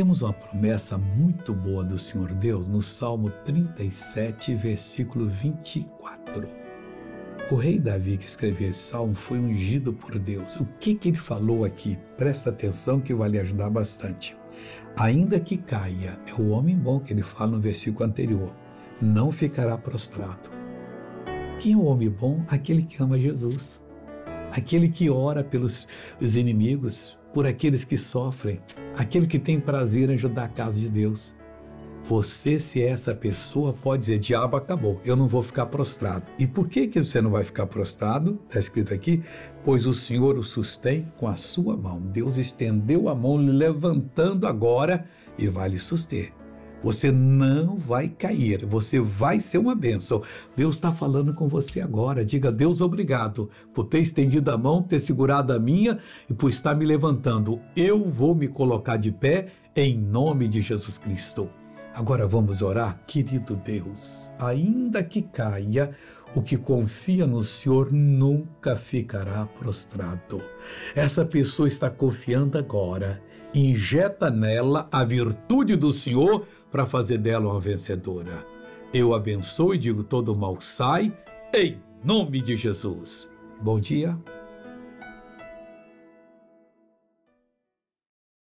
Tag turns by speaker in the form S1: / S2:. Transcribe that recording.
S1: Temos uma promessa muito boa do Senhor Deus no Salmo 37, versículo 24. O rei Davi que escreveu esse salmo foi ungido por Deus. O que, que ele falou aqui? Presta atenção que vai lhe ajudar bastante. Ainda que caia, é o homem bom que ele fala no versículo anterior, não ficará prostrado. Quem é o homem bom? Aquele que ama Jesus. Aquele que ora pelos os inimigos, por aqueles que sofrem, aquele que tem prazer em ajudar a casa de Deus. Você, se é essa pessoa, pode dizer: diabo acabou, eu não vou ficar prostrado. E por que, que você não vai ficar prostrado? Está escrito aqui: pois o Senhor o sustém com a sua mão. Deus estendeu a mão, levantando agora e vai lhe suster. Você não vai cair, você vai ser uma bênção. Deus está falando com você agora. Diga, Deus, obrigado por ter estendido a mão, ter segurado a minha e por estar me levantando. Eu vou me colocar de pé em nome de Jesus Cristo. Agora vamos orar, querido Deus. Ainda que caia, o que confia no Senhor nunca ficará prostrado. Essa pessoa está confiando agora. Injeta nela a virtude do Senhor para fazer dela uma vencedora. Eu abençoo e digo: todo mal sai, em nome de Jesus. Bom dia.